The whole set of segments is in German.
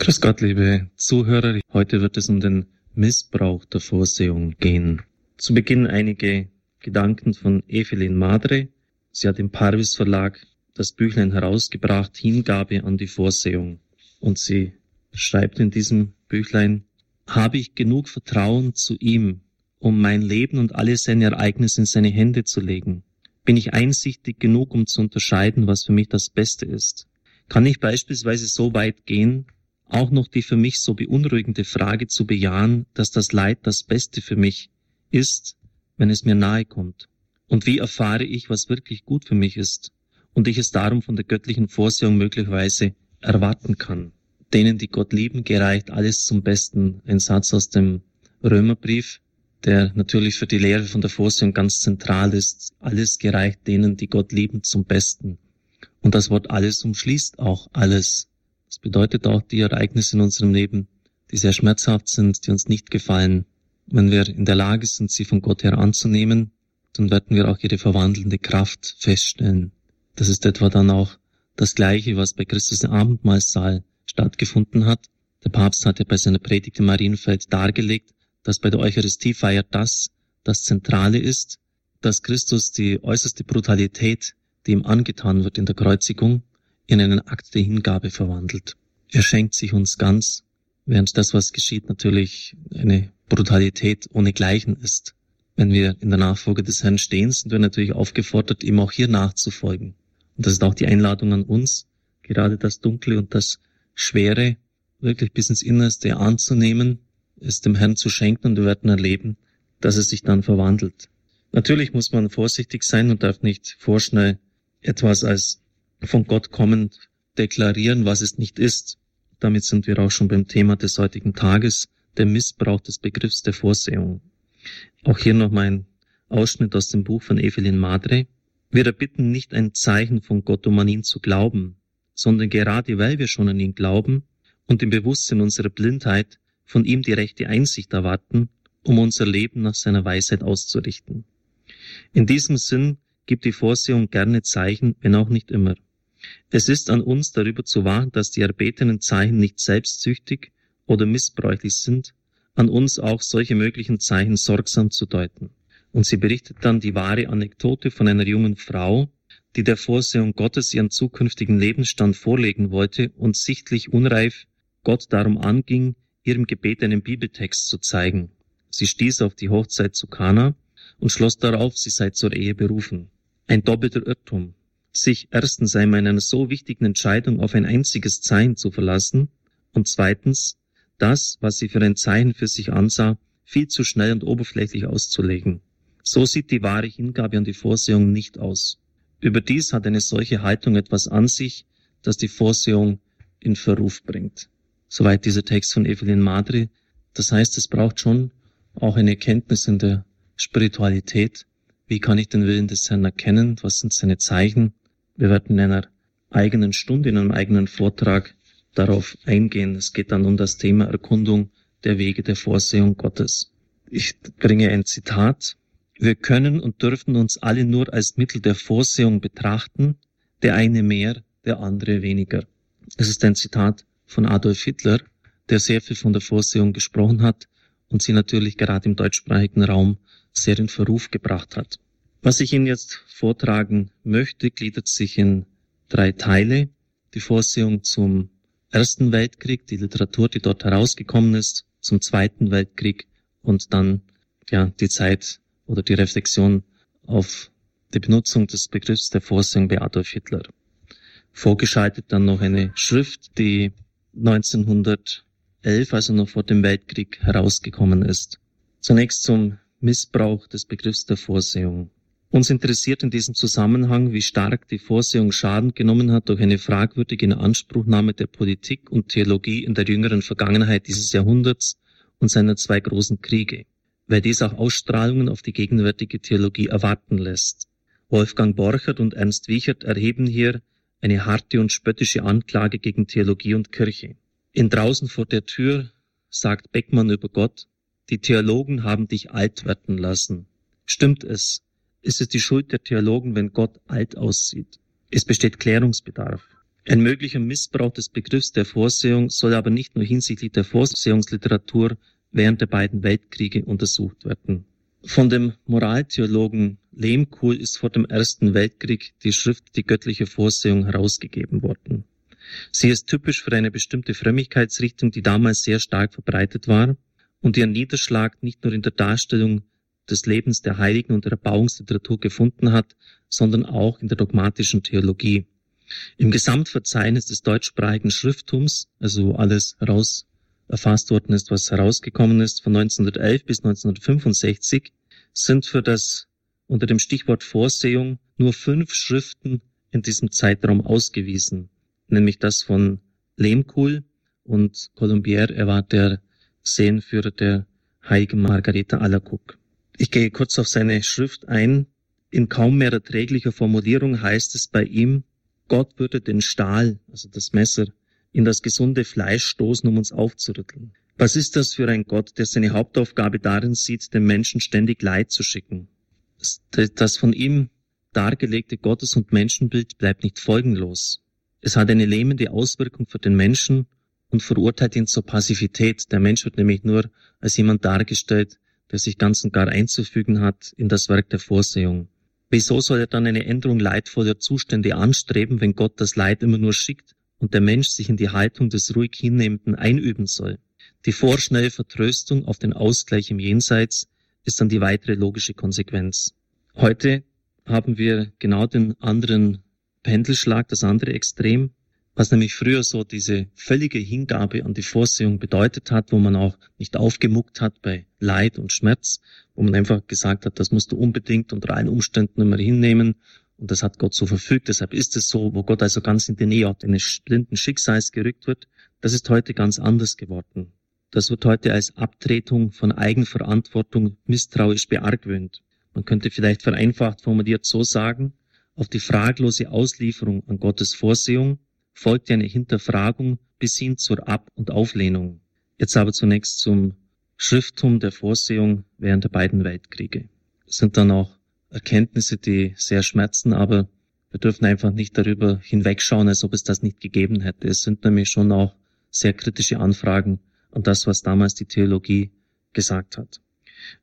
Grüß Gott, liebe Zuhörer. Heute wird es um den Missbrauch der Vorsehung gehen. Zu Beginn einige Gedanken von Evelyn Madre. Sie hat im Parvis Verlag das Büchlein herausgebracht, Hingabe an die Vorsehung. Und sie schreibt in diesem Büchlein, habe ich genug Vertrauen zu ihm, um mein Leben und alle seine Ereignisse in seine Hände zu legen? Bin ich einsichtig genug, um zu unterscheiden, was für mich das Beste ist? Kann ich beispielsweise so weit gehen, auch noch die für mich so beunruhigende Frage zu bejahen, dass das Leid das Beste für mich ist, wenn es mir nahe kommt. Und wie erfahre ich, was wirklich gut für mich ist und ich es darum von der göttlichen Vorsehung möglicherweise erwarten kann. Denen, die Gott lieben, gereicht alles zum Besten. Ein Satz aus dem Römerbrief, der natürlich für die Lehre von der Vorsehung ganz zentral ist. Alles gereicht denen, die Gott lieben, zum Besten. Und das Wort alles umschließt auch alles. Das bedeutet auch die Ereignisse in unserem Leben, die sehr schmerzhaft sind, die uns nicht gefallen. Wenn wir in der Lage sind, sie von Gott her anzunehmen, dann werden wir auch ihre verwandelnde Kraft feststellen. Das ist etwa dann auch das Gleiche, was bei Christus im Abendmahlsaal stattgefunden hat. Der Papst hatte bei seiner Predigt in Marienfeld dargelegt, dass bei der Eucharistiefeier das das Zentrale ist, dass Christus die äußerste Brutalität, die ihm angetan wird in der Kreuzigung, in einen Akt der Hingabe verwandelt. Er schenkt sich uns ganz, während das, was geschieht, natürlich eine Brutalität ohne Gleichen ist. Wenn wir in der Nachfolge des Herrn stehen, sind wir natürlich aufgefordert, ihm auch hier nachzufolgen. Und das ist auch die Einladung an uns, gerade das Dunkle und das Schwere wirklich bis ins Innerste anzunehmen, es dem Herrn zu schenken und wir werden erleben, dass es sich dann verwandelt. Natürlich muss man vorsichtig sein und darf nicht vorschnell etwas als von Gott kommend deklarieren, was es nicht ist. Damit sind wir auch schon beim Thema des heutigen Tages, der Missbrauch des Begriffs der Vorsehung. Auch hier noch mein Ausschnitt aus dem Buch von Evelyn Madre. Wir erbitten nicht ein Zeichen von Gott, um an ihn zu glauben, sondern gerade weil wir schon an ihn glauben und im Bewusstsein unserer Blindheit von ihm die rechte Einsicht erwarten, um unser Leben nach seiner Weisheit auszurichten. In diesem Sinn gibt die Vorsehung gerne Zeichen, wenn auch nicht immer. Es ist an uns darüber zu wahren, dass die erbetenen Zeichen nicht selbstsüchtig oder missbräuchlich sind, an uns auch solche möglichen Zeichen sorgsam zu deuten. Und sie berichtet dann die wahre Anekdote von einer jungen Frau, die der Vorsehung Gottes ihren zukünftigen Lebensstand vorlegen wollte und sichtlich unreif Gott darum anging, ihrem Gebet einen Bibeltext zu zeigen. Sie stieß auf die Hochzeit zu Kana und schloss darauf, sie sei zur Ehe berufen. Ein doppelter Irrtum sich erstens einmal in einer so wichtigen Entscheidung auf ein einziges Zeichen zu verlassen und zweitens das, was sie für ein Zeichen für sich ansah, viel zu schnell und oberflächlich auszulegen. So sieht die wahre Hingabe an die Vorsehung nicht aus. Überdies hat eine solche Haltung etwas an sich, das die Vorsehung in Verruf bringt. Soweit dieser Text von Evelyn Madre. Das heißt, es braucht schon auch eine Kenntnis in der Spiritualität. Wie kann ich den Willen des Herrn erkennen? Was sind seine Zeichen? Wir werden in einer eigenen Stunde, in einem eigenen Vortrag darauf eingehen. Es geht dann um das Thema Erkundung der Wege der Vorsehung Gottes. Ich bringe ein Zitat. Wir können und dürfen uns alle nur als Mittel der Vorsehung betrachten, der eine mehr, der andere weniger. Es ist ein Zitat von Adolf Hitler, der sehr viel von der Vorsehung gesprochen hat und sie natürlich gerade im deutschsprachigen Raum sehr in Verruf gebracht hat. Was ich Ihnen jetzt vortragen möchte, gliedert sich in drei Teile. Die Vorsehung zum Ersten Weltkrieg, die Literatur, die dort herausgekommen ist, zum Zweiten Weltkrieg und dann ja die Zeit oder die Reflexion auf die Benutzung des Begriffs der Vorsehung bei Adolf Hitler. Vorgeschaltet dann noch eine Schrift, die 1911, also noch vor dem Weltkrieg, herausgekommen ist. Zunächst zum Missbrauch des Begriffs der Vorsehung. Uns interessiert in diesem Zusammenhang, wie stark die Vorsehung Schaden genommen hat durch eine fragwürdige Inanspruchnahme der Politik und Theologie in der jüngeren Vergangenheit dieses Jahrhunderts und seiner zwei großen Kriege, weil dies auch Ausstrahlungen auf die gegenwärtige Theologie erwarten lässt. Wolfgang Borchert und Ernst Wiechert erheben hier eine harte und spöttische Anklage gegen Theologie und Kirche. In Draußen vor der Tür sagt Beckmann über Gott, die Theologen haben dich alt werden lassen. Stimmt es, ist es die Schuld der Theologen, wenn Gott alt aussieht. Es besteht Klärungsbedarf. Ein möglicher Missbrauch des Begriffs der Vorsehung soll aber nicht nur hinsichtlich der Vorsehungsliteratur während der beiden Weltkriege untersucht werden. Von dem Moraltheologen Lehmkuhl ist vor dem Ersten Weltkrieg die Schrift Die göttliche Vorsehung herausgegeben worden. Sie ist typisch für eine bestimmte Frömmigkeitsrichtung, die damals sehr stark verbreitet war und ihren Niederschlag nicht nur in der Darstellung des Lebens der Heiligen und der Erbauungsliteratur gefunden hat, sondern auch in der dogmatischen Theologie. Im Gesamtverzeichnis des deutschsprachigen Schrifttums, also alles heraus erfasst worden ist, was herausgekommen ist von 1911 bis 1965, sind für das unter dem Stichwort Vorsehung nur fünf Schriften in diesem Zeitraum ausgewiesen, nämlich das von Lehmkuhl und Colombier, er war der Sehenführer der heiligen Margareta Alacoque. Ich gehe kurz auf seine Schrift ein. In kaum mehr erträglicher Formulierung heißt es bei ihm, Gott würde den Stahl, also das Messer, in das gesunde Fleisch stoßen, um uns aufzurütteln. Was ist das für ein Gott, der seine Hauptaufgabe darin sieht, den Menschen ständig Leid zu schicken? Das von ihm dargelegte Gottes- und Menschenbild bleibt nicht folgenlos. Es hat eine lähmende Auswirkung für den Menschen und verurteilt ihn zur Passivität. Der Mensch wird nämlich nur als jemand dargestellt, der sich ganz und gar einzufügen hat in das Werk der Vorsehung. Wieso soll er dann eine Änderung leidvoller Zustände anstreben, wenn Gott das Leid immer nur schickt und der Mensch sich in die Haltung des ruhig Hinnehmenden einüben soll. Die vorschnelle Vertröstung auf den Ausgleich im Jenseits ist dann die weitere logische Konsequenz. Heute haben wir genau den anderen Pendelschlag, das andere Extrem, was nämlich früher so diese völlige Hingabe an die Vorsehung bedeutet hat, wo man auch nicht aufgemuckt hat bei Leid und Schmerz, wo man einfach gesagt hat, das musst du unbedingt unter allen Umständen immer hinnehmen und das hat Gott so verfügt, deshalb ist es so, wo Gott also ganz in die Nähe eines blinden Schicksals gerückt wird, das ist heute ganz anders geworden. Das wird heute als Abtretung von Eigenverantwortung misstrauisch beargwöhnt. Man könnte vielleicht vereinfacht formuliert so sagen, auf die fraglose Auslieferung an Gottes Vorsehung folgt eine Hinterfragung bis hin zur Ab- und Auflehnung. Jetzt aber zunächst zum Schrifttum der Vorsehung während der beiden Weltkriege. Es sind dann auch Erkenntnisse, die sehr schmerzen, aber wir dürfen einfach nicht darüber hinwegschauen, als ob es das nicht gegeben hätte. Es sind nämlich schon auch sehr kritische Anfragen an das, was damals die Theologie gesagt hat.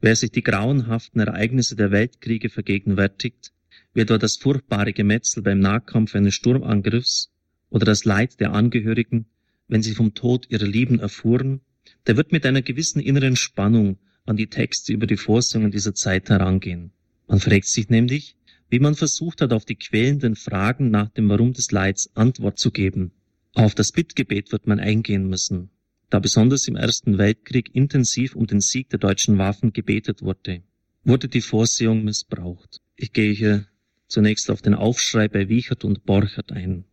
Wer sich die grauenhaften Ereignisse der Weltkriege vergegenwärtigt, wie etwa das furchtbare Gemetzel beim Nahkampf eines Sturmangriffs oder das Leid der Angehörigen, wenn sie vom Tod ihrer Lieben erfuhren, der wird mit einer gewissen inneren Spannung an die Texte über die Vorsehungen dieser Zeit herangehen. Man fragt sich nämlich, wie man versucht hat, auf die quälenden Fragen nach dem Warum des Leids Antwort zu geben. Auf das Bittgebet wird man eingehen müssen, da besonders im Ersten Weltkrieg intensiv um den Sieg der deutschen Waffen gebetet wurde. Wurde die Vorsehung missbraucht? Ich gehe hier zunächst auf den Aufschrei bei Wiechert und Borchert ein.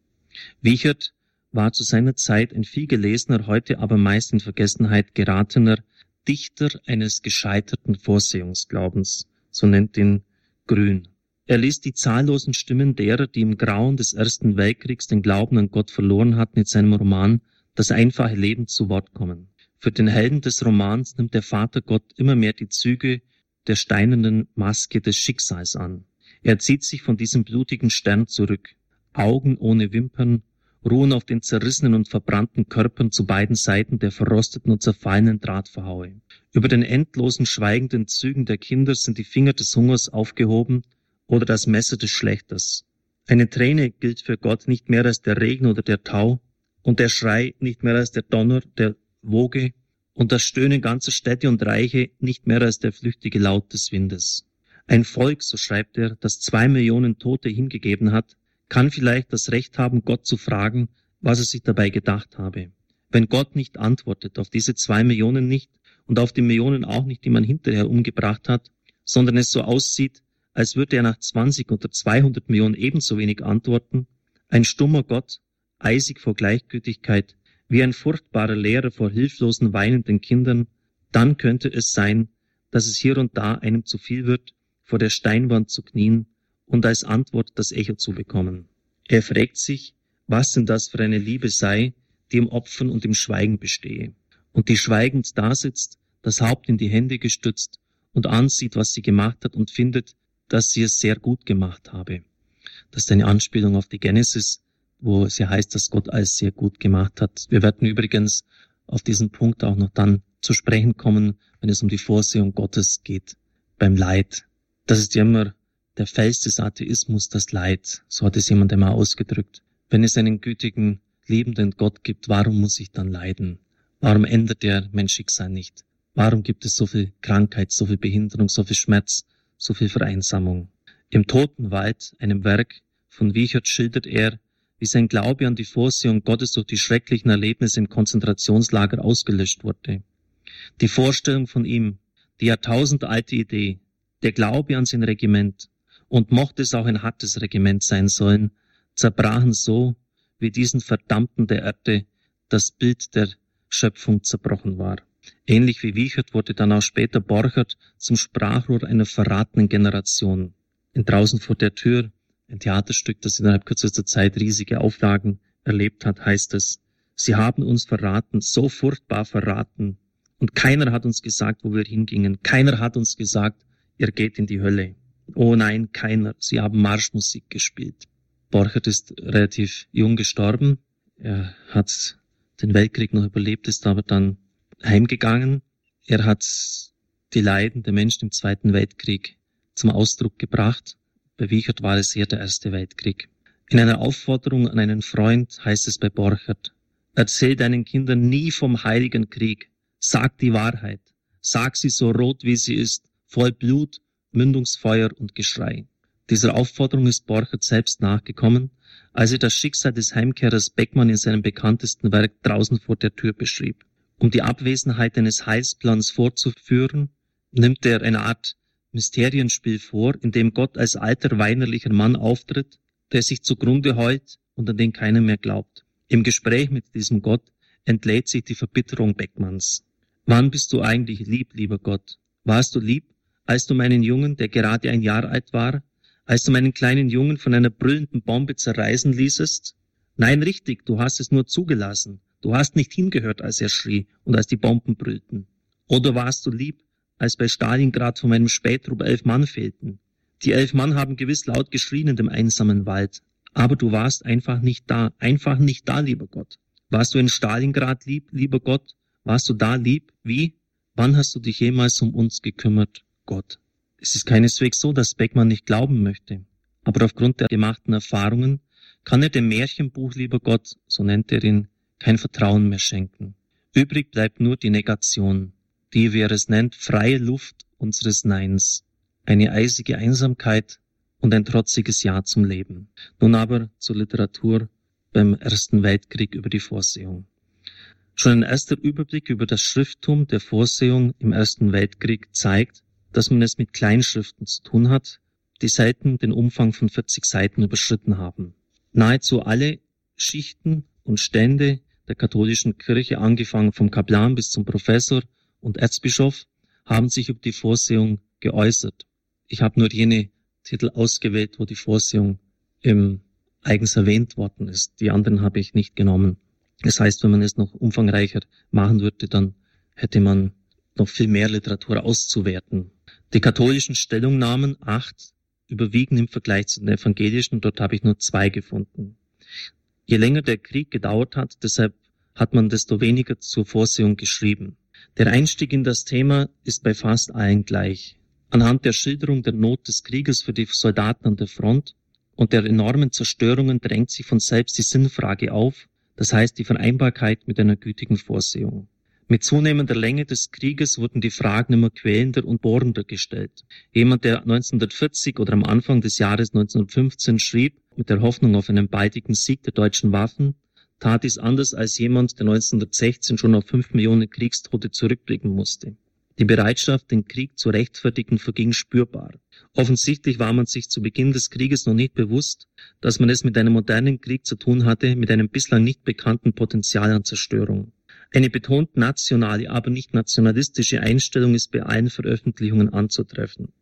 Wiechert war zu seiner Zeit ein viel gelesener, heute aber meist in Vergessenheit geratener Dichter eines gescheiterten Vorsehungsglaubens so nennt ihn Grün. Er ließ die zahllosen Stimmen derer, die im Grauen des Ersten Weltkriegs den Glauben an Gott verloren hatten, in seinem Roman Das einfache Leben zu Wort kommen. Für den Helden des Romans nimmt der Vater Gott immer mehr die Züge der steinernen Maske des Schicksals an. Er zieht sich von diesem blutigen Stern zurück. Augen ohne Wimpern, ruhen auf den zerrissenen und verbrannten Körpern zu beiden Seiten der verrosteten und zerfallenen Drahtverhaue. Über den endlosen schweigenden Zügen der Kinder sind die Finger des Hungers aufgehoben oder das Messer des Schlechters. Eine Träne gilt für Gott nicht mehr als der Regen oder der Tau und der Schrei nicht mehr als der Donner der Woge und das Stöhnen ganzer Städte und Reiche nicht mehr als der flüchtige Laut des Windes. Ein Volk, so schreibt er, das zwei Millionen Tote hingegeben hat, kann vielleicht das Recht haben, Gott zu fragen, was er sich dabei gedacht habe. Wenn Gott nicht antwortet, auf diese zwei Millionen nicht und auf die Millionen auch nicht, die man hinterher umgebracht hat, sondern es so aussieht, als würde er nach 20 oder 200 Millionen ebenso wenig antworten, ein stummer Gott, eisig vor Gleichgültigkeit, wie ein furchtbarer Lehrer vor hilflosen, weinenden Kindern, dann könnte es sein, dass es hier und da einem zu viel wird, vor der Steinwand zu knien und als Antwort das Echo zu bekommen. Er fragt sich, was denn das für eine Liebe sei, die im Opfern und im Schweigen bestehe, und die schweigend dasitzt, das Haupt in die Hände gestützt und ansieht, was sie gemacht hat und findet, dass sie es sehr gut gemacht habe. Das ist eine Anspielung auf die Genesis, wo es ja heißt, dass Gott alles sehr gut gemacht hat. Wir werden übrigens auf diesen Punkt auch noch dann zu sprechen kommen, wenn es um die Vorsehung Gottes geht beim Leid. Das ist ja immer der Fels des Atheismus, das Leid. So hat es jemand einmal ausgedrückt. Wenn es einen gütigen, liebenden Gott gibt, warum muss ich dann leiden? Warum ändert er mein Schicksal nicht? Warum gibt es so viel Krankheit, so viel Behinderung, so viel Schmerz, so viel Vereinsamung? Im Totenwald, einem Werk von Wiechert, schildert er, wie sein Glaube an die Vorsehung Gottes durch die schrecklichen Erlebnisse im Konzentrationslager ausgelöscht wurde. Die Vorstellung von ihm, die jahrtausendalte Idee, der Glaube an sein Regiment, und mochte es auch ein hartes Regiment sein sollen, zerbrachen so, wie diesen Verdammten der Erde das Bild der Schöpfung zerbrochen war. Ähnlich wie Wiechert wurde dann auch später Borchert zum Sprachrohr einer verratenen Generation. In Draußen vor der Tür, ein Theaterstück, das innerhalb kürzester Zeit riesige Auflagen erlebt hat, heißt es, Sie haben uns verraten, so furchtbar verraten, und keiner hat uns gesagt, wo wir hingingen. Keiner hat uns gesagt, ihr geht in die Hölle. Oh nein, keiner. Sie haben Marschmusik gespielt. Borchert ist relativ jung gestorben. Er hat den Weltkrieg noch überlebt, ist aber dann heimgegangen. Er hat die Leiden der Menschen im Zweiten Weltkrieg zum Ausdruck gebracht. Bei Wiechert war es eher der Erste Weltkrieg. In einer Aufforderung an einen Freund heißt es bei Borchert, erzähl deinen Kindern nie vom Heiligen Krieg. Sag die Wahrheit. Sag sie so rot, wie sie ist, voll Blut, Mündungsfeuer und Geschrei. Dieser Aufforderung ist Borchert selbst nachgekommen, als er das Schicksal des Heimkehrers Beckmann in seinem bekanntesten Werk draußen vor der Tür beschrieb. Um die Abwesenheit eines Heilsplans vorzuführen, nimmt er eine Art Mysterienspiel vor, in dem Gott als alter weinerlicher Mann auftritt, der sich zugrunde heult und an den keiner mehr glaubt. Im Gespräch mit diesem Gott entlädt sich die Verbitterung Beckmanns. Wann bist du eigentlich lieb, lieber Gott? Warst du lieb, als du meinen Jungen, der gerade ein Jahr alt war, als du meinen kleinen Jungen von einer brüllenden Bombe zerreißen ließest? Nein, richtig, du hast es nur zugelassen. Du hast nicht hingehört, als er schrie und als die Bomben brüllten. Oder warst du lieb, als bei Stalingrad von meinem Spätrupp elf Mann fehlten? Die elf Mann haben gewiss laut geschrien in dem einsamen Wald. Aber du warst einfach nicht da, einfach nicht da, lieber Gott. Warst du in Stalingrad lieb, lieber Gott? Warst du da lieb? Wie? Wann hast du dich jemals um uns gekümmert, Gott? Es ist keineswegs so, dass Beckmann nicht glauben möchte. Aber aufgrund der gemachten Erfahrungen kann er dem Märchenbuch, lieber Gott, so nennt er ihn, kein Vertrauen mehr schenken. Übrig bleibt nur die Negation, die, wie er es nennt, freie Luft unseres Neins, eine eisige Einsamkeit und ein trotziges Ja zum Leben. Nun aber zur Literatur beim Ersten Weltkrieg über die Vorsehung. Schon ein erster Überblick über das Schrifttum der Vorsehung im Ersten Weltkrieg zeigt, dass man es mit Kleinschriften zu tun hat, die selten den Umfang von 40 Seiten überschritten haben. Nahezu alle Schichten und Stände der katholischen Kirche, angefangen vom Kaplan bis zum Professor und Erzbischof, haben sich über die Vorsehung geäußert. Ich habe nur jene Titel ausgewählt, wo die Vorsehung im eigens erwähnt worden ist. Die anderen habe ich nicht genommen. Das heißt, wenn man es noch umfangreicher machen würde, dann hätte man noch viel mehr Literatur auszuwerten. Die katholischen Stellungnahmen, acht, überwiegen im Vergleich zu den evangelischen, dort habe ich nur zwei gefunden. Je länger der Krieg gedauert hat, deshalb hat man desto weniger zur Vorsehung geschrieben. Der Einstieg in das Thema ist bei fast allen gleich. Anhand der Schilderung der Not des Krieges für die Soldaten an der Front und der enormen Zerstörungen drängt sich von selbst die Sinnfrage auf, das heißt die Vereinbarkeit mit einer gütigen Vorsehung. Mit zunehmender Länge des Krieges wurden die Fragen immer quälender und bohrender gestellt. Jemand, der 1940 oder am Anfang des Jahres 1915 schrieb, mit der Hoffnung auf einen baldigen Sieg der deutschen Waffen, tat dies anders als jemand, der 1916 schon auf fünf Millionen Kriegstote zurückblicken musste. Die Bereitschaft, den Krieg zu rechtfertigen, verging spürbar. Offensichtlich war man sich zu Beginn des Krieges noch nicht bewusst, dass man es mit einem modernen Krieg zu tun hatte, mit einem bislang nicht bekannten Potenzial an Zerstörung. Eine betont nationale, aber nicht nationalistische Einstellung ist bei allen Veröffentlichungen anzutreffen.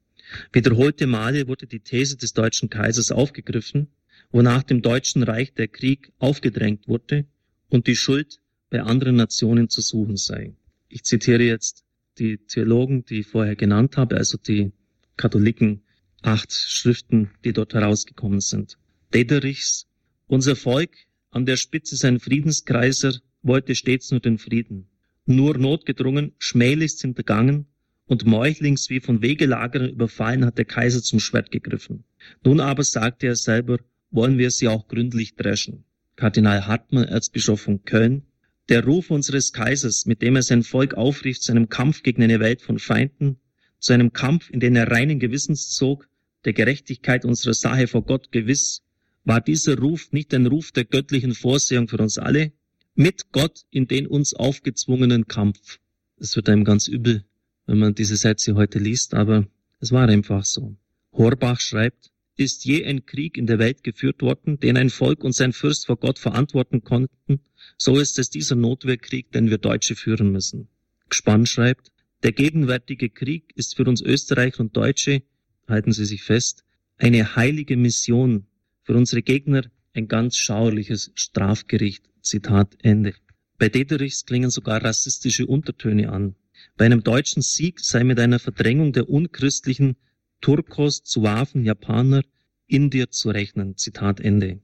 Wiederholte Male wurde die These des deutschen Kaisers aufgegriffen, wonach dem Deutschen Reich der Krieg aufgedrängt wurde und die Schuld bei anderen Nationen zu suchen sei. Ich zitiere jetzt die Theologen, die ich vorher genannt habe, also die Katholiken, acht Schriften, die dort herausgekommen sind. Dederichs, unser Volk an der Spitze sein Friedenskreiser, wollte stets nur den Frieden. Nur notgedrungen, schmählichst hintergangen und meuchlings wie von Wegelagerern überfallen hat der Kaiser zum Schwert gegriffen. Nun aber sagte er selber, wollen wir sie auch gründlich dreschen. Kardinal Hartmann, Erzbischof von Köln, der Ruf unseres Kaisers, mit dem er sein Volk aufrief zu einem Kampf gegen eine Welt von Feinden, zu einem Kampf, in den er reinen Gewissens zog, der Gerechtigkeit unserer Sache vor Gott gewiss, war dieser Ruf nicht ein Ruf der göttlichen Vorsehung für uns alle, mit Gott in den uns aufgezwungenen Kampf. Es wird einem ganz übel, wenn man diese Sätze heute liest, aber es war einfach so. Horbach schreibt, ist je ein Krieg in der Welt geführt worden, den ein Volk und sein Fürst vor Gott verantworten konnten, so ist es dieser Notwehrkrieg, den wir Deutsche führen müssen. Gespann schreibt, der gegenwärtige Krieg ist für uns Österreicher und Deutsche, halten Sie sich fest, eine heilige Mission, für unsere Gegner ein ganz schauerliches Strafgericht. Zitat Ende. Bei Dederichs klingen sogar rassistische Untertöne an. Bei einem deutschen Sieg sei mit einer Verdrängung der unchristlichen Turkos, Zuaven, Japaner, Indier zu rechnen. Zitat Ende.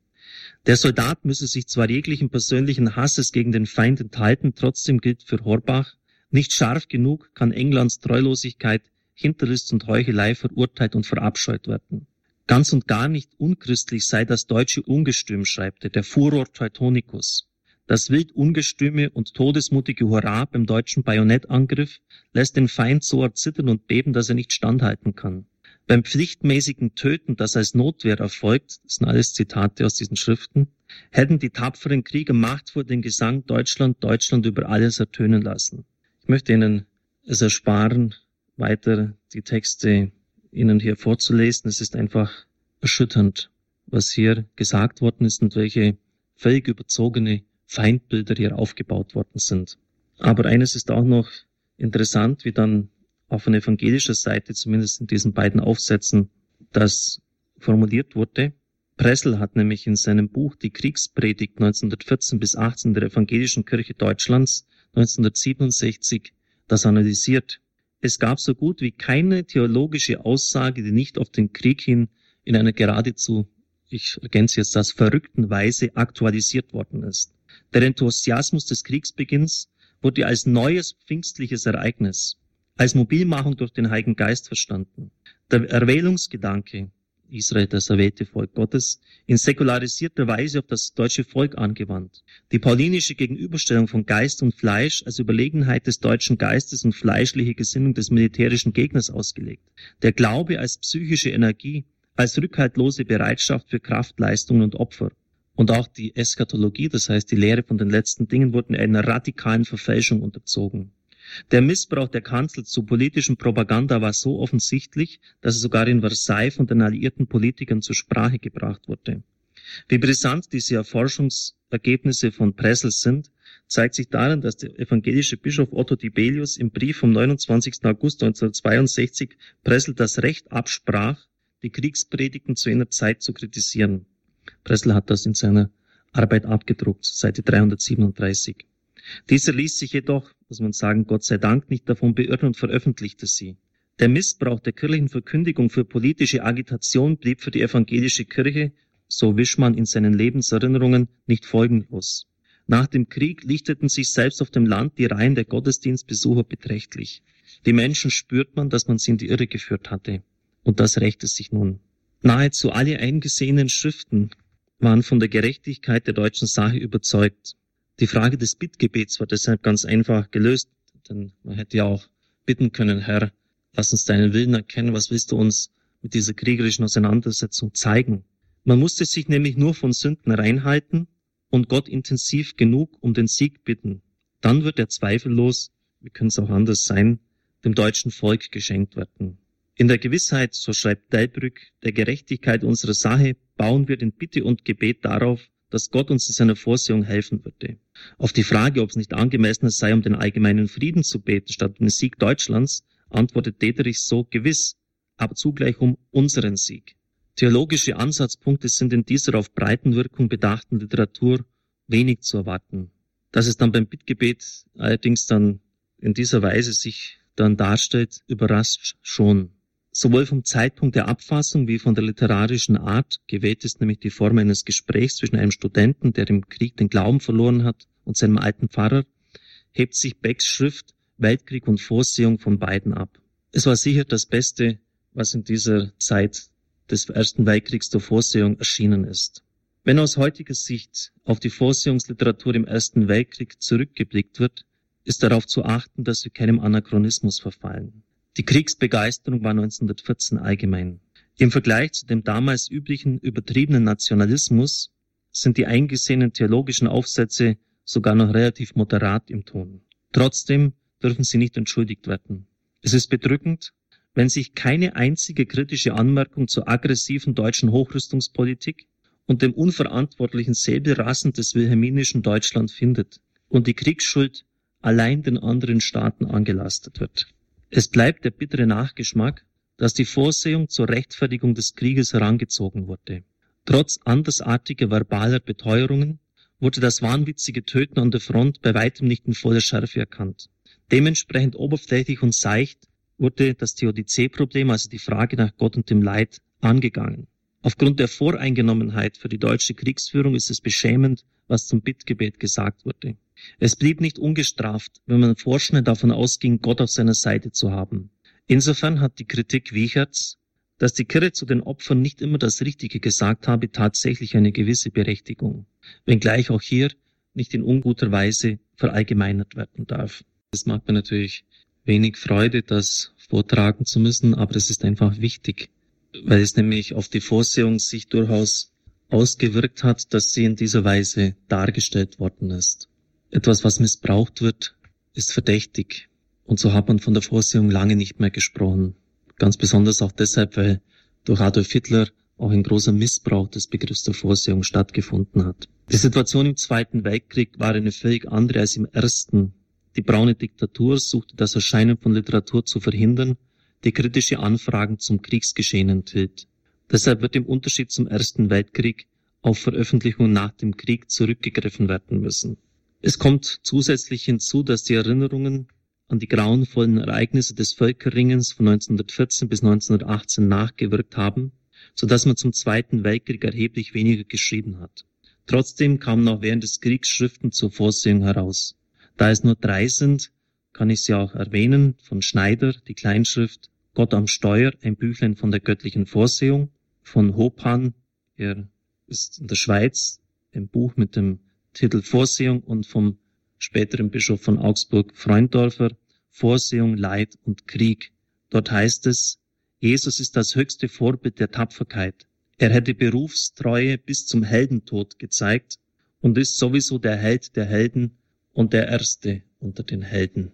Der Soldat müsse sich zwar jeglichen persönlichen Hasses gegen den Feind enthalten, trotzdem gilt für Horbach, nicht scharf genug kann Englands Treulosigkeit, Hinterlist und Heuchelei verurteilt und verabscheut werden. Ganz und gar nicht unchristlich sei das deutsche Ungestüm, schreibt er, der Furor Teutonicus. Das wild ungestüme und todesmutige Hurra beim deutschen Bajonettangriff lässt den Feind so erzittern und beben, dass er nicht standhalten kann. Beim pflichtmäßigen Töten, das als Notwehr erfolgt, das sind alles Zitate aus diesen Schriften, hätten die tapferen Krieger machtvoll den Gesang Deutschland, Deutschland über alles ertönen lassen. Ich möchte Ihnen es ersparen, weiter die Texte Ihnen hier vorzulesen. Es ist einfach erschütternd, was hier gesagt worden ist und welche völlig überzogene Feindbilder hier aufgebaut worden sind. Aber eines ist auch noch interessant, wie dann auf von evangelischer Seite, zumindest in diesen beiden Aufsätzen, das formuliert wurde. Pressel hat nämlich in seinem Buch Die Kriegspredigt 1914 bis 18 der Evangelischen Kirche Deutschlands 1967 das analysiert. Es gab so gut wie keine theologische Aussage, die nicht auf den Krieg hin in einer geradezu, ich ergänze jetzt das, verrückten Weise aktualisiert worden ist. Der Enthusiasmus des Kriegsbeginns wurde als neues pfingstliches Ereignis als Mobilmachung durch den Heiligen Geist verstanden. Der Erwählungsgedanke, Israel, das erwählte Volk Gottes, in säkularisierter Weise auf das deutsche Volk angewandt. Die paulinische Gegenüberstellung von Geist und Fleisch als Überlegenheit des deutschen Geistes und fleischliche Gesinnung des militärischen Gegners ausgelegt. Der Glaube als psychische Energie, als rückhaltlose Bereitschaft für Kraftleistungen und Opfer. Und auch die Eschatologie, das heißt die Lehre von den letzten Dingen, wurden einer radikalen Verfälschung unterzogen. Der Missbrauch der Kanzel zu politischen Propaganda war so offensichtlich, dass er sogar in Versailles von den alliierten Politikern zur Sprache gebracht wurde. Wie brisant diese Erforschungsergebnisse von Pressel sind, zeigt sich darin, dass der evangelische Bischof Otto Dibelius im Brief vom 29. August 1962 Pressel das Recht absprach, die Kriegspredigten zu jener Zeit zu kritisieren. Pressel hat das in seiner Arbeit abgedruckt, Seite 337. Dieser ließ sich jedoch, muss man sagen, Gott sei Dank nicht davon beirren und veröffentlichte sie. Der Missbrauch der kirchlichen Verkündigung für politische Agitation blieb für die evangelische Kirche, so Wischmann in seinen Lebenserinnerungen, nicht folgenlos. Nach dem Krieg lichteten sich selbst auf dem Land die Reihen der Gottesdienstbesucher beträchtlich. Die Menschen spürt man, dass man sie in die Irre geführt hatte. Und das rächte sich nun. Nahezu alle eingesehenen Schriften waren von der Gerechtigkeit der deutschen Sache überzeugt. Die Frage des Bittgebets war deshalb ganz einfach gelöst, denn man hätte ja auch bitten können, Herr, lass uns deinen Willen erkennen, was willst du uns mit dieser kriegerischen Auseinandersetzung zeigen? Man musste sich nämlich nur von Sünden reinhalten und Gott intensiv genug um den Sieg bitten. Dann wird er zweifellos, wie können es auch anders sein, dem deutschen Volk geschenkt werden. In der Gewissheit, so schreibt Delbrück, der Gerechtigkeit unserer Sache bauen wir den Bitte und Gebet darauf, dass Gott uns in seiner Vorsehung helfen würde. Auf die Frage, ob es nicht angemessener sei, um den allgemeinen Frieden zu beten, statt um den Sieg Deutschlands, antwortet Dieterich so gewiss, aber zugleich um unseren Sieg. Theologische Ansatzpunkte sind in dieser auf Breitenwirkung bedachten Literatur wenig zu erwarten. Dass es dann beim Bittgebet allerdings dann in dieser Weise sich dann darstellt, überrascht schon. Sowohl vom Zeitpunkt der Abfassung wie von der literarischen Art, gewählt ist nämlich die Form eines Gesprächs zwischen einem Studenten, der im Krieg den Glauben verloren hat, und seinem alten Pfarrer, hebt sich Becks Schrift Weltkrieg und Vorsehung von beiden ab. Es war sicher das Beste, was in dieser Zeit des Ersten Weltkriegs der Vorsehung erschienen ist. Wenn aus heutiger Sicht auf die Vorsehungsliteratur im Ersten Weltkrieg zurückgeblickt wird, ist darauf zu achten, dass wir keinem Anachronismus verfallen. Die Kriegsbegeisterung war 1914 allgemein. Im Vergleich zu dem damals üblichen übertriebenen Nationalismus sind die eingesehenen theologischen Aufsätze sogar noch relativ moderat im Ton. Trotzdem dürfen sie nicht entschuldigt werden. Es ist bedrückend, wenn sich keine einzige kritische Anmerkung zur aggressiven deutschen Hochrüstungspolitik und dem unverantwortlichen Säbelrassen des wilhelminischen Deutschland findet und die Kriegsschuld allein den anderen Staaten angelastet wird. Es bleibt der bittere Nachgeschmack, dass die Vorsehung zur Rechtfertigung des Krieges herangezogen wurde. Trotz andersartiger verbaler Beteuerungen wurde das wahnwitzige Töten an der Front bei weitem nicht in voller Schärfe erkannt. Dementsprechend oberflächlich und seicht wurde das Theodizee-Problem, also die Frage nach Gott und dem Leid, angegangen. Aufgrund der Voreingenommenheit für die deutsche Kriegsführung ist es beschämend, was zum Bittgebet gesagt wurde. Es blieb nicht ungestraft, wenn man vorschnell davon ausging, Gott auf seiner Seite zu haben. Insofern hat die Kritik Wiecherts, dass die Kirche zu den Opfern nicht immer das Richtige gesagt habe, tatsächlich eine gewisse Berechtigung, wenngleich auch hier nicht in unguter Weise verallgemeinert werden darf. Es macht mir natürlich wenig Freude, das vortragen zu müssen, aber es ist einfach wichtig, weil es nämlich auf die Vorsehung sich durchaus ausgewirkt hat, dass sie in dieser Weise dargestellt worden ist. Etwas, was missbraucht wird, ist verdächtig. Und so hat man von der Vorsehung lange nicht mehr gesprochen. Ganz besonders auch deshalb, weil durch Adolf Hitler auch ein großer Missbrauch des Begriffs der Vorsehung stattgefunden hat. Die Situation im Zweiten Weltkrieg war eine völlig andere als im Ersten. Die braune Diktatur suchte das Erscheinen von Literatur zu verhindern, die kritische Anfragen zum Kriegsgeschehen enthüllt. Deshalb wird im Unterschied zum Ersten Weltkrieg auf Veröffentlichungen nach dem Krieg zurückgegriffen werden müssen. Es kommt zusätzlich hinzu, dass die Erinnerungen an die grauenvollen Ereignisse des Völkerringens von 1914 bis 1918 nachgewirkt haben, so dass man zum Zweiten Weltkrieg erheblich weniger geschrieben hat. Trotzdem kamen auch während des Kriegs Schriften zur Vorsehung heraus. Da es nur drei sind, kann ich sie auch erwähnen, von Schneider, die Kleinschrift Gott am Steuer, ein Büchlein von der göttlichen Vorsehung, von Hopan, er ist in der Schweiz, ein Buch mit dem Titel Vorsehung und vom späteren Bischof von Augsburg Freundorfer Vorsehung, Leid und Krieg. Dort heißt es, Jesus ist das höchste Vorbild der Tapferkeit. Er hätte Berufstreue bis zum Heldentod gezeigt und ist sowieso der Held der Helden und der Erste unter den Helden.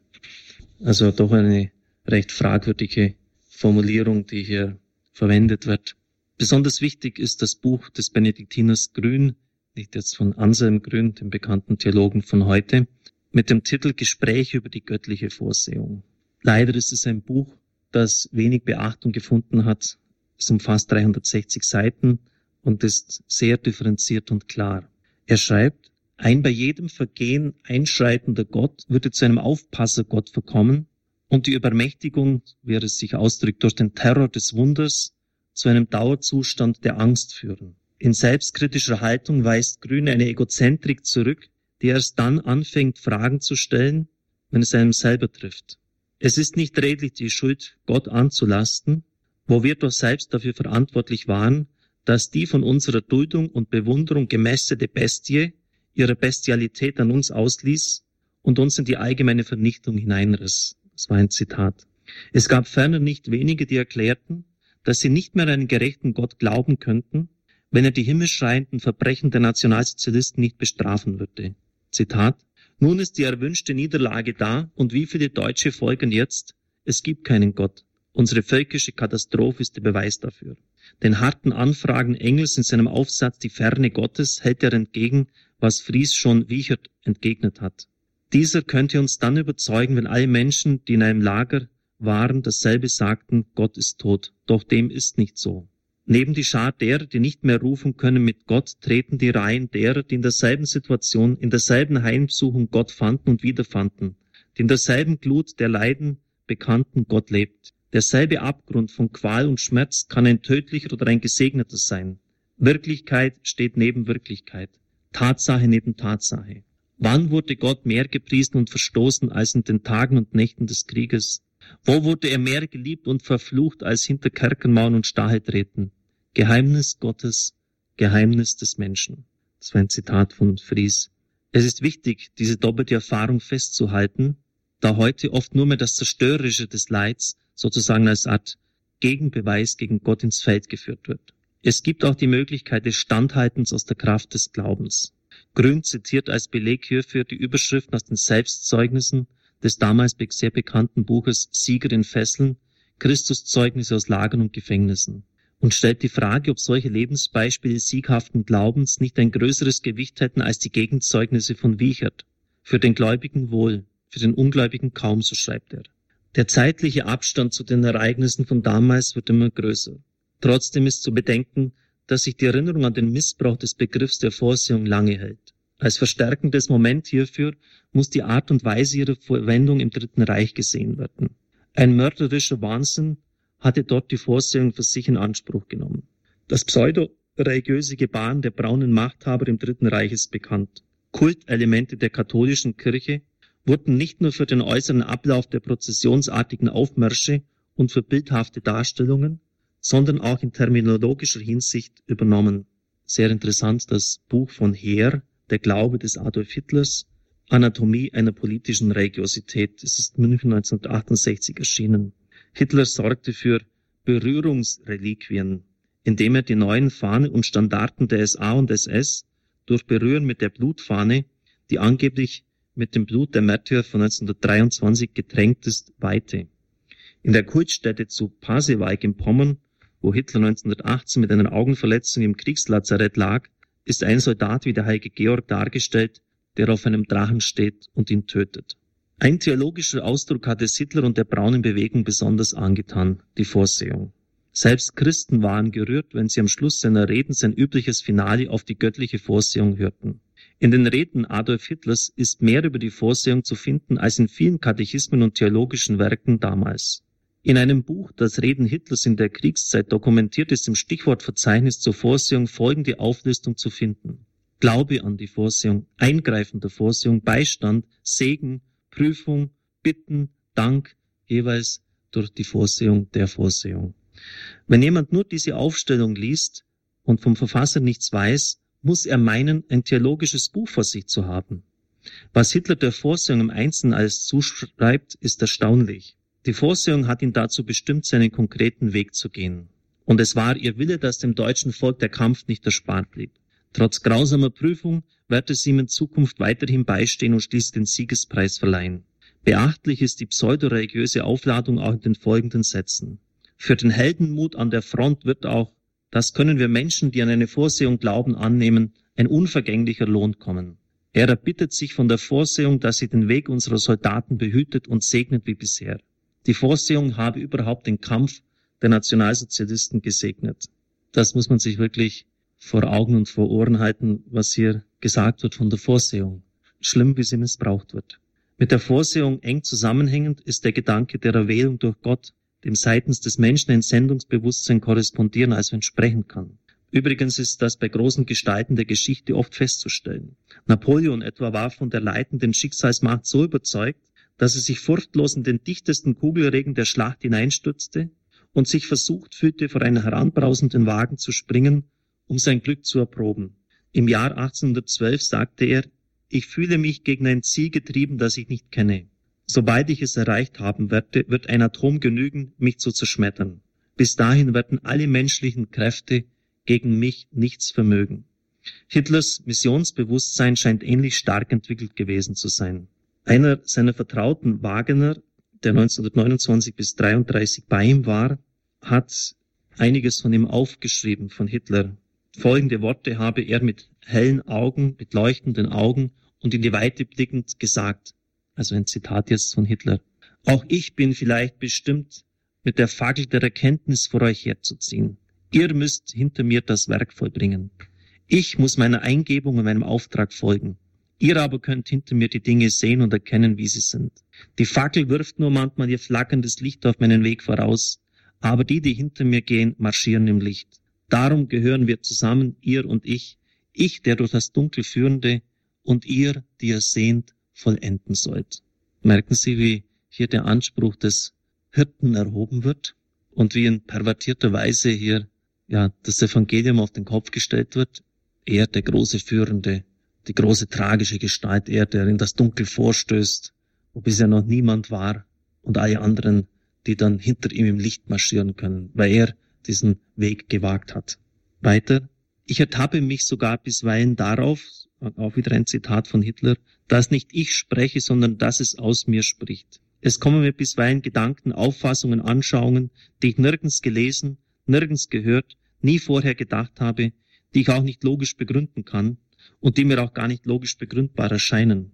Also doch eine recht fragwürdige Formulierung, die hier verwendet wird. Besonders wichtig ist das Buch des Benediktiners Grün, nicht jetzt von Anselm Grün, dem bekannten Theologen von heute, mit dem Titel Gespräche über die göttliche Vorsehung. Leider ist es ein Buch, das wenig Beachtung gefunden hat. Es umfasst 360 Seiten und ist sehr differenziert und klar. Er schreibt, ein bei jedem Vergehen einschreitender Gott würde zu einem Aufpassergott verkommen und die Übermächtigung, wie er es sich ausdrückt, durch den Terror des Wunders zu einem Dauerzustand der Angst führen. In selbstkritischer Haltung weist Grün eine Egozentrik zurück, die erst dann anfängt, Fragen zu stellen, wenn es einem selber trifft. Es ist nicht redlich, die Schuld Gott anzulasten, wo wir doch selbst dafür verantwortlich waren, dass die von unserer Duldung und Bewunderung gemästete Bestie ihre Bestialität an uns ausließ und uns in die allgemeine Vernichtung hineinriss. Das war ein Zitat. Es gab ferner nicht wenige, die erklärten, dass sie nicht mehr an einen gerechten Gott glauben könnten, wenn er die himmelschreienden Verbrechen der Nationalsozialisten nicht bestrafen würde. Zitat Nun ist die erwünschte Niederlage da und wie viele Deutsche folgen jetzt? Es gibt keinen Gott. Unsere völkische Katastrophe ist der Beweis dafür. Den harten Anfragen Engels in seinem Aufsatz Die Ferne Gottes hält er entgegen, was Fries schon Wiechert entgegnet hat. Dieser könnte uns dann überzeugen, wenn alle Menschen, die in einem Lager waren, dasselbe sagten, Gott ist tot. Doch dem ist nicht so. Neben die Schar derer, die nicht mehr rufen können mit Gott, treten die Reihen derer, die in derselben Situation, in derselben Heimsuchung Gott fanden und wiederfanden, die in derselben Glut der Leiden bekannten Gott lebt. Derselbe Abgrund von Qual und Schmerz kann ein tödlicher oder ein gesegneter sein. Wirklichkeit steht neben Wirklichkeit. Tatsache neben Tatsache. Wann wurde Gott mehr gepriesen und verstoßen als in den Tagen und Nächten des Krieges? Wo wurde er mehr geliebt und verflucht als hinter Kerkermauern und Stahltreten? Geheimnis Gottes, Geheimnis des Menschen. Das war ein Zitat von Fries. Es ist wichtig, diese doppelte Erfahrung festzuhalten, da heute oft nur mehr das Zerstörerische des Leids sozusagen als Art Gegenbeweis gegen Gott ins Feld geführt wird. Es gibt auch die Möglichkeit des Standhaltens aus der Kraft des Glaubens. Grün zitiert als Beleg hierfür die Überschriften aus den Selbstzeugnissen des damals sehr bekannten Buches Sieger in Fesseln, Christuszeugnisse aus Lagern und Gefängnissen und stellt die Frage, ob solche Lebensbeispiele sieghaften Glaubens nicht ein größeres Gewicht hätten als die Gegenzeugnisse von Wiechert. Für den Gläubigen wohl, für den Ungläubigen kaum, so schreibt er. Der zeitliche Abstand zu den Ereignissen von damals wird immer größer. Trotzdem ist zu bedenken, dass sich die Erinnerung an den Missbrauch des Begriffs der Vorsehung lange hält. Als verstärkendes Moment hierfür muss die Art und Weise ihrer Verwendung im Dritten Reich gesehen werden. Ein mörderischer Wahnsinn hatte dort die Vorsehung für sich in Anspruch genommen. Das pseudo-religiöse Gebaren der braunen Machthaber im Dritten Reich ist bekannt. Kultelemente der katholischen Kirche wurden nicht nur für den äußeren Ablauf der prozessionsartigen Aufmärsche und für bildhafte Darstellungen, sondern auch in terminologischer Hinsicht übernommen. Sehr interessant das Buch von Heer, Der Glaube des Adolf Hitlers, Anatomie einer politischen Religiosität. Es ist München 1968 erschienen. Hitler sorgte für Berührungsreliquien, indem er die neuen Fahnen und Standarten der SA und SS durch Berühren mit der Blutfahne, die angeblich mit dem Blut der Märtyrer von 1923 getränkt ist, weihte. In der Kultstätte zu Pasewalk in Pommern, wo Hitler 1918 mit einer Augenverletzung im Kriegslazarett lag, ist ein Soldat wie der heilige Georg dargestellt, der auf einem Drachen steht und ihn tötet. Ein theologischer Ausdruck hat es Hitler und der braunen Bewegung besonders angetan, die Vorsehung. Selbst Christen waren gerührt, wenn sie am Schluss seiner Reden sein übliches Finale auf die göttliche Vorsehung hörten. In den Reden Adolf Hitlers ist mehr über die Vorsehung zu finden als in vielen Katechismen und theologischen Werken damals. In einem Buch, das Reden Hitlers in der Kriegszeit dokumentiert, ist im Stichwortverzeichnis zur Vorsehung folgende Auflistung zu finden. Glaube an die Vorsehung, Eingreifen der Vorsehung, Beistand, Segen, Prüfung, Bitten, Dank, jeweils durch die Vorsehung der Vorsehung. Wenn jemand nur diese Aufstellung liest und vom Verfasser nichts weiß, muss er meinen, ein theologisches Buch vor sich zu haben. Was Hitler der Vorsehung im Einzelnen alles zuschreibt, ist erstaunlich. Die Vorsehung hat ihn dazu bestimmt, seinen konkreten Weg zu gehen. Und es war ihr Wille, dass dem deutschen Volk der Kampf nicht erspart blieb. Trotz grausamer Prüfung wird es ihm in Zukunft weiterhin beistehen und schließlich den Siegespreis verleihen. Beachtlich ist die pseudoreligiöse Aufladung auch in den folgenden Sätzen. Für den Heldenmut an der Front wird auch das können wir Menschen, die an eine Vorsehung glauben, annehmen, ein unvergänglicher Lohn kommen. Er erbittet sich von der Vorsehung, dass sie den Weg unserer Soldaten behütet und segnet wie bisher. Die Vorsehung habe überhaupt den Kampf der Nationalsozialisten gesegnet. Das muss man sich wirklich vor Augen und vor Ohren halten, was hier gesagt wird von der Vorsehung. Schlimm, wie sie missbraucht wird. Mit der Vorsehung eng zusammenhängend ist der Gedanke der Erwählung durch Gott, dem seitens des Menschen ein Sendungsbewusstsein korrespondieren, also entsprechen kann. Übrigens ist das bei großen Gestalten der Geschichte oft festzustellen. Napoleon etwa war von der leitenden Schicksalsmacht so überzeugt, dass er sich furchtlos in den dichtesten Kugelregen der Schlacht hineinstürzte und sich versucht fühlte, vor einen heranbrausenden Wagen zu springen, um sein Glück zu erproben. Im Jahr 1812 sagte er, ich fühle mich gegen ein Ziel getrieben, das ich nicht kenne. Sobald ich es erreicht haben werde, wird ein Atom genügen, mich zu zerschmettern. Bis dahin werden alle menschlichen Kräfte gegen mich nichts vermögen. Hitlers Missionsbewusstsein scheint ähnlich stark entwickelt gewesen zu sein. Einer seiner Vertrauten, Wagner, der 1929 bis 33 bei ihm war, hat einiges von ihm aufgeschrieben von Hitler. Folgende Worte habe er mit hellen Augen, mit leuchtenden Augen und in die Weite blickend gesagt. Also ein Zitat jetzt von Hitler. Auch ich bin vielleicht bestimmt, mit der Fackel der Erkenntnis vor euch herzuziehen. Ihr müsst hinter mir das Werk vollbringen. Ich muss meiner Eingebung und meinem Auftrag folgen. Ihr aber könnt hinter mir die Dinge sehen und erkennen, wie sie sind. Die Fackel wirft nur manchmal ihr flackerndes Licht auf meinen Weg voraus, aber die, die hinter mir gehen, marschieren im Licht. Darum gehören wir zusammen, ihr und ich, ich, der durch das Dunkel führende, und ihr, die ihr sehnt, vollenden sollt. Merken Sie, wie hier der Anspruch des Hirten erhoben wird und wie in pervertierter Weise hier ja das Evangelium auf den Kopf gestellt wird. Er, der große Führende, die große tragische Gestalt, er, der in das Dunkel vorstößt, wo bisher noch niemand war und alle anderen, die dann hinter ihm im Licht marschieren können, weil er diesen Weg gewagt hat. Weiter. Ich ertappe mich sogar bisweilen darauf, auch wieder ein Zitat von Hitler, dass nicht ich spreche, sondern dass es aus mir spricht. Es kommen mir bisweilen Gedanken, Auffassungen, Anschauungen, die ich nirgends gelesen, nirgends gehört, nie vorher gedacht habe, die ich auch nicht logisch begründen kann und die mir auch gar nicht logisch begründbar erscheinen.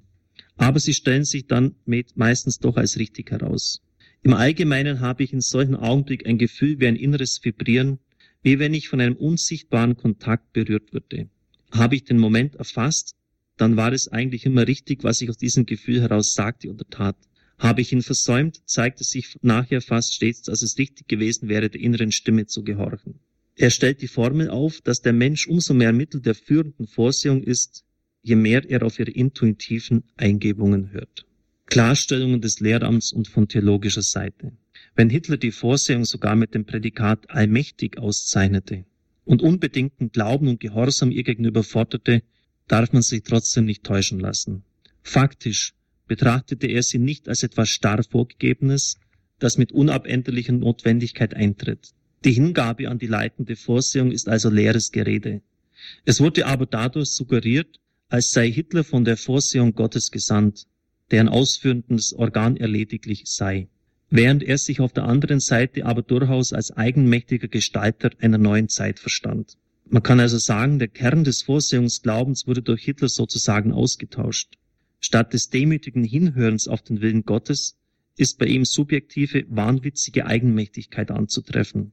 Aber sie stellen sich dann meistens doch als richtig heraus. Im Allgemeinen habe ich in solchen Augenblick ein Gefühl wie ein inneres Vibrieren, wie wenn ich von einem unsichtbaren Kontakt berührt würde. Habe ich den Moment erfasst, dann war es eigentlich immer richtig, was ich aus diesem Gefühl heraus sagte oder tat. Habe ich ihn versäumt, zeigt es sich nachher fast stets, dass es richtig gewesen wäre, der inneren Stimme zu gehorchen. Er stellt die Formel auf, dass der Mensch umso mehr Mittel der führenden Vorsehung ist, je mehr er auf ihre intuitiven Eingebungen hört. Klarstellungen des Lehramts und von theologischer Seite. Wenn Hitler die Vorsehung sogar mit dem Prädikat allmächtig auszeichnete und unbedingten Glauben und Gehorsam ihr gegenüber forderte, darf man sich trotzdem nicht täuschen lassen. Faktisch betrachtete er sie nicht als etwas starr Vorgegebenes, das mit unabänderlicher Notwendigkeit eintritt. Die Hingabe an die leitende Vorsehung ist also leeres Gerede. Es wurde aber dadurch suggeriert, als sei Hitler von der Vorsehung Gottes gesandt, deren ausführendes Organ er lediglich sei, während er sich auf der anderen Seite aber durchaus als eigenmächtiger Gestalter einer neuen Zeit verstand. Man kann also sagen, der Kern des Vorsehungsglaubens wurde durch Hitler sozusagen ausgetauscht. Statt des demütigen Hinhörens auf den Willen Gottes ist bei ihm subjektive, wahnwitzige Eigenmächtigkeit anzutreffen.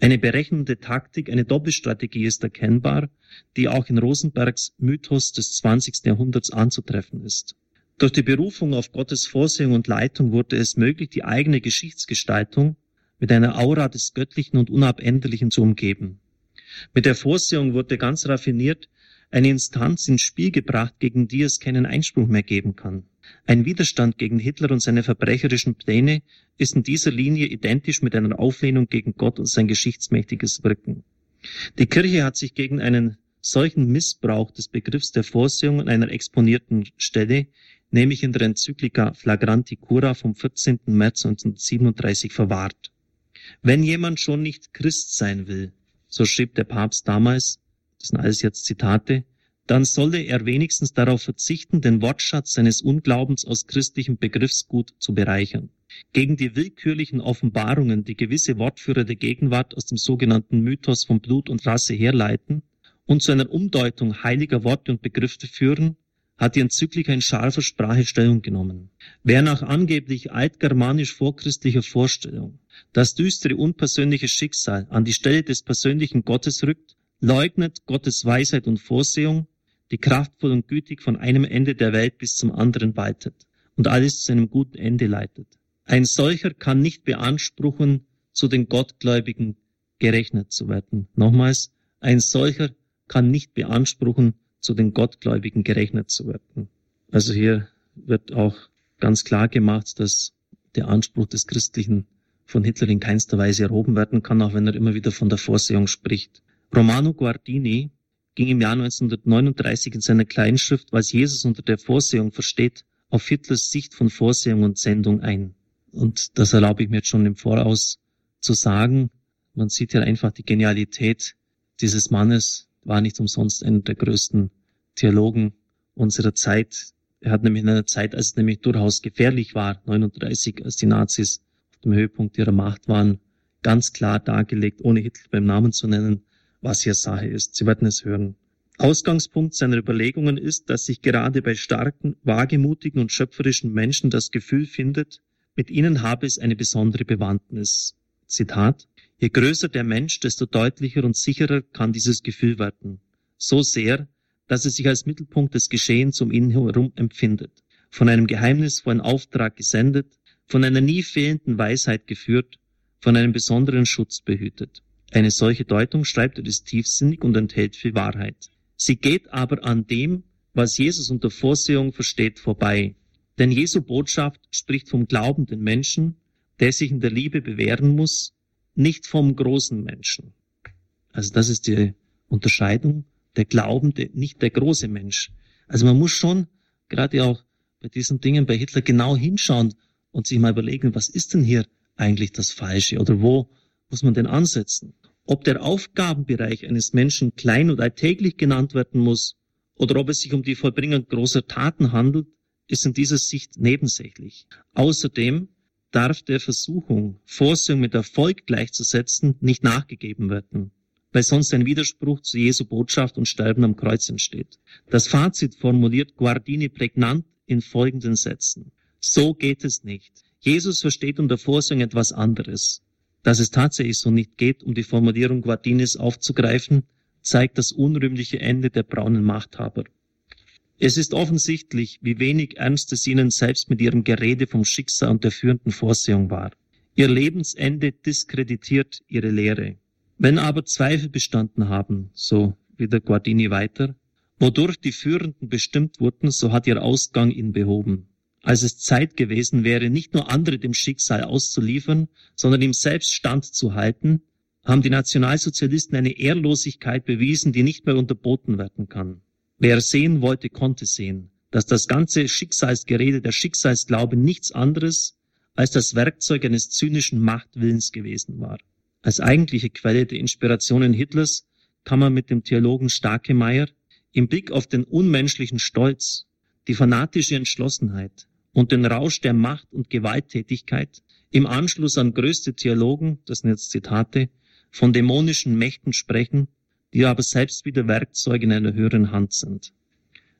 Eine berechnende Taktik, eine Doppelstrategie ist erkennbar, die auch in Rosenbergs Mythos des 20. Jahrhunderts anzutreffen ist. Durch die Berufung auf Gottes Vorsehung und Leitung wurde es möglich, die eigene Geschichtsgestaltung mit einer Aura des Göttlichen und Unabänderlichen zu umgeben. Mit der Vorsehung wurde ganz raffiniert eine Instanz ins Spiel gebracht, gegen die es keinen Einspruch mehr geben kann. Ein Widerstand gegen Hitler und seine verbrecherischen Pläne ist in dieser Linie identisch mit einer Auflehnung gegen Gott und sein geschichtsmächtiges Wirken. Die Kirche hat sich gegen einen solchen Missbrauch des Begriffs der Vorsehung an einer exponierten Stelle nämlich in der Enzyklika Flagranti Cura vom 14. März 1937 verwahrt. Wenn jemand schon nicht Christ sein will, so schrieb der Papst damals, das sind alles jetzt Zitate, dann solle er wenigstens darauf verzichten, den Wortschatz seines Unglaubens aus christlichem Begriffsgut zu bereichern. Gegen die willkürlichen Offenbarungen, die gewisse Wortführer der Gegenwart aus dem sogenannten Mythos von Blut und Rasse herleiten und zu einer Umdeutung heiliger Worte und Begriffe führen, hat die Enzyklika in scharfer Sprache Stellung genommen. Wer nach angeblich altgermanisch vorchristlicher Vorstellung das düstere unpersönliche Schicksal an die Stelle des persönlichen Gottes rückt, leugnet Gottes Weisheit und Vorsehung, die kraftvoll und gütig von einem Ende der Welt bis zum anderen weitet und alles zu einem guten Ende leitet. Ein solcher kann nicht beanspruchen, zu den Gottgläubigen gerechnet zu werden. Nochmals, ein solcher kann nicht beanspruchen, zu den Gottgläubigen gerechnet zu werden. Also hier wird auch ganz klar gemacht, dass der Anspruch des Christlichen von Hitler in keinster Weise erhoben werden kann, auch wenn er immer wieder von der Vorsehung spricht. Romano Guardini ging im Jahr 1939 in seiner Kleinschrift, was Jesus unter der Vorsehung versteht, auf Hitlers Sicht von Vorsehung und Sendung ein. Und das erlaube ich mir jetzt schon im Voraus zu sagen. Man sieht hier einfach die Genialität dieses Mannes, war nicht umsonst einer der größten Theologen unserer Zeit. Er hat nämlich in einer Zeit, als es nämlich durchaus gefährlich war, 39, als die Nazis auf dem Höhepunkt ihrer Macht waren, ganz klar dargelegt, ohne Hitler beim Namen zu nennen, was hier Sache ist. Sie werden es hören. Ausgangspunkt seiner Überlegungen ist, dass sich gerade bei starken, wagemutigen und schöpferischen Menschen das Gefühl findet, mit ihnen habe es eine besondere Bewandtnis. Zitat. Je größer der Mensch, desto deutlicher und sicherer kann dieses Gefühl werden. So sehr, dass er sich als Mittelpunkt des Geschehens um ihn herum empfindet, von einem geheimnisvollen Auftrag gesendet, von einer nie fehlenden Weisheit geführt, von einem besonderen Schutz behütet. Eine solche Deutung schreibt er ist tiefsinnig und enthält viel Wahrheit. Sie geht aber an dem, was Jesus unter Vorsehung versteht, vorbei. Denn Jesu Botschaft spricht vom glaubenden Menschen, der sich in der Liebe bewähren muss, nicht vom großen Menschen. Also das ist die Unterscheidung, der Glaubende, nicht der große Mensch. Also man muss schon, gerade auch bei diesen Dingen bei Hitler, genau hinschauen und sich mal überlegen, was ist denn hier eigentlich das Falsche oder wo muss man denn ansetzen? Ob der Aufgabenbereich eines Menschen klein und alltäglich genannt werden muss oder ob es sich um die Vollbringung großer Taten handelt, ist in dieser Sicht nebensächlich. Außerdem darf der Versuchung, Vorsehung mit Erfolg gleichzusetzen, nicht nachgegeben werden, weil sonst ein Widerspruch zu Jesu Botschaft und Sterben am Kreuz entsteht. Das Fazit formuliert Guardini prägnant in folgenden Sätzen. So geht es nicht. Jesus versteht unter Vorsehung etwas anderes. Dass es tatsächlich so nicht geht, um die Formulierung Guardinis aufzugreifen, zeigt das unrühmliche Ende der braunen Machthaber. Es ist offensichtlich, wie wenig ernst es ihnen selbst mit ihrem Gerede vom Schicksal und der führenden Vorsehung war. Ihr Lebensende diskreditiert ihre Lehre. Wenn aber Zweifel bestanden haben, so wie der Guardini weiter, wodurch die Führenden bestimmt wurden, so hat ihr Ausgang ihn behoben. Als es Zeit gewesen wäre, nicht nur andere dem Schicksal auszuliefern, sondern ihm selbst standzuhalten, haben die Nationalsozialisten eine Ehrlosigkeit bewiesen, die nicht mehr unterboten werden kann. Wer sehen wollte, konnte sehen, dass das ganze Schicksalsgerede, der Schicksalsglaube nichts anderes als das Werkzeug eines zynischen Machtwillens gewesen war. Als eigentliche Quelle der Inspirationen Hitlers kann man mit dem Theologen Starkemeyer im Blick auf den unmenschlichen Stolz, die fanatische Entschlossenheit und den Rausch der Macht und Gewalttätigkeit im Anschluss an größte Theologen, das sind jetzt Zitate, von dämonischen Mächten sprechen, die aber selbst wieder Werkzeuge in einer höheren Hand sind.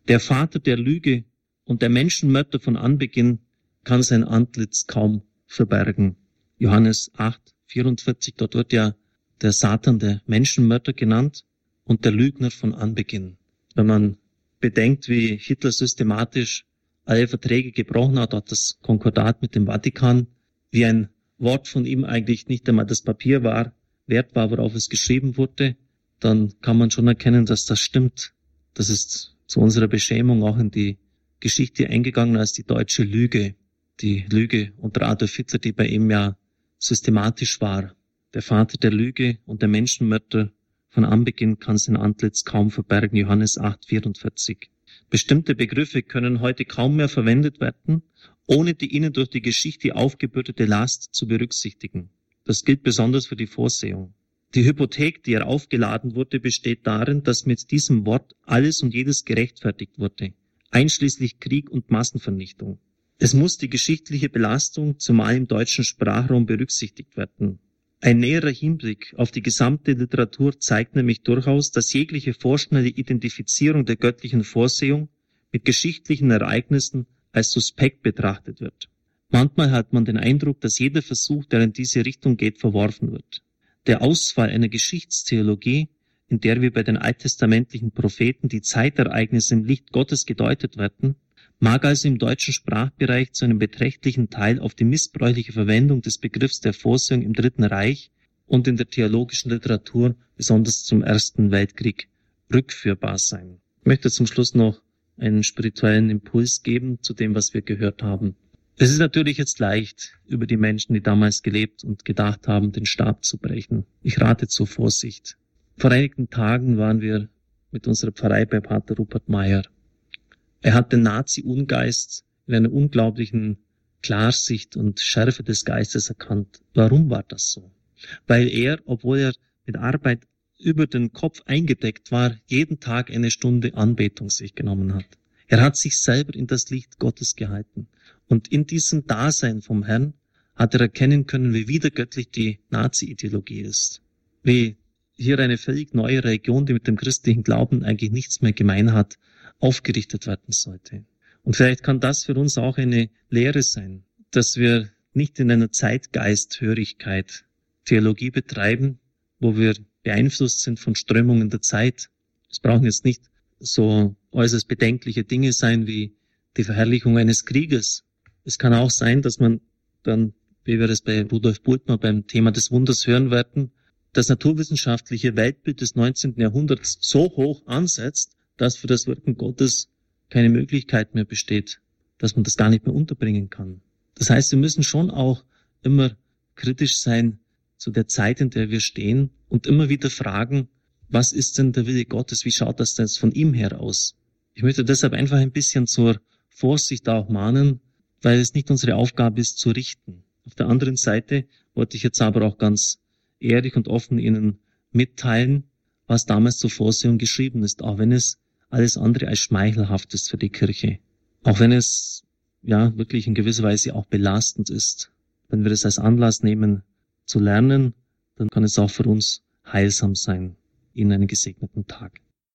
Der Vater der Lüge und der Menschenmörder von Anbeginn kann sein Antlitz kaum verbergen. Johannes 8, 44, dort wird ja der Satan der Menschenmörder genannt und der Lügner von Anbeginn. Wenn man bedenkt, wie Hitler systematisch alle Verträge gebrochen hat, hat das Konkordat mit dem Vatikan, wie ein Wort von ihm eigentlich nicht einmal das Papier war, wert war, worauf es geschrieben wurde, dann kann man schon erkennen, dass das stimmt. Das ist zu unserer Beschämung auch in die Geschichte eingegangen als die deutsche Lüge. Die Lüge unter Adolf Hitler, die bei ihm ja systematisch war. Der Vater der Lüge und der Menschenmörder von Anbeginn kann sein Antlitz kaum verbergen. Johannes 8, 44. Bestimmte Begriffe können heute kaum mehr verwendet werden, ohne die ihnen durch die Geschichte aufgebürdete Last zu berücksichtigen. Das gilt besonders für die Vorsehung. Die Hypothek, die er aufgeladen wurde, besteht darin, dass mit diesem Wort alles und jedes gerechtfertigt wurde, einschließlich Krieg und Massenvernichtung. Es muss die geschichtliche Belastung, zumal im deutschen Sprachraum, berücksichtigt werden. Ein näherer Hinblick auf die gesamte Literatur zeigt nämlich durchaus, dass jegliche vorschnelle Identifizierung der göttlichen Vorsehung mit geschichtlichen Ereignissen als suspekt betrachtet wird. Manchmal hat man den Eindruck, dass jeder Versuch, der in diese Richtung geht, verworfen wird. Der Ausfall einer Geschichtstheologie, in der wir bei den alttestamentlichen Propheten die Zeitereignisse im Licht Gottes gedeutet werden, mag also im deutschen Sprachbereich zu einem beträchtlichen Teil auf die missbräuchliche Verwendung des Begriffs der Vorsehung im Dritten Reich und in der theologischen Literatur, besonders zum Ersten Weltkrieg, rückführbar sein. Ich möchte zum Schluss noch einen spirituellen Impuls geben zu dem, was wir gehört haben. Es ist natürlich jetzt leicht, über die Menschen, die damals gelebt und gedacht haben, den Stab zu brechen. Ich rate zur Vorsicht. Vor einigen Tagen waren wir mit unserer Pfarrei bei Pater Rupert Meyer. Er hat den Nazi-Ungeist in einer unglaublichen Klarsicht und Schärfe des Geistes erkannt. Warum war das so? Weil er, obwohl er mit Arbeit über den Kopf eingedeckt war, jeden Tag eine Stunde Anbetung sich genommen hat. Er hat sich selber in das Licht Gottes gehalten. Und in diesem Dasein vom Herrn hat er erkennen können, wie wiedergöttlich die Nazi-Ideologie ist. Wie hier eine völlig neue Religion, die mit dem christlichen Glauben eigentlich nichts mehr gemein hat, aufgerichtet werden sollte. Und vielleicht kann das für uns auch eine Lehre sein, dass wir nicht in einer Zeitgeisthörigkeit Theologie betreiben, wo wir beeinflusst sind von Strömungen der Zeit. Es brauchen jetzt nicht so äußerst bedenkliche Dinge sein wie die Verherrlichung eines Krieges. Es kann auch sein, dass man dann, wie wir das bei Rudolf Bultmann beim Thema des Wunders hören werden, das naturwissenschaftliche Weltbild des 19. Jahrhunderts so hoch ansetzt, dass für das Wirken Gottes keine Möglichkeit mehr besteht, dass man das gar nicht mehr unterbringen kann. Das heißt, wir müssen schon auch immer kritisch sein zu der Zeit, in der wir stehen und immer wieder fragen, was ist denn der Wille Gottes? Wie schaut das denn von ihm her aus? Ich möchte deshalb einfach ein bisschen zur Vorsicht auch mahnen, weil es nicht unsere Aufgabe ist zu richten. Auf der anderen Seite wollte ich jetzt aber auch ganz ehrlich und offen Ihnen mitteilen, was damals zur Vorsehung geschrieben ist, auch wenn es alles andere als schmeichelhaft ist für die Kirche. Auch wenn es ja wirklich in gewisser Weise auch belastend ist. Wenn wir es als Anlass nehmen zu lernen, dann kann es auch für uns heilsam sein. Ihnen einen gesegneten Tag.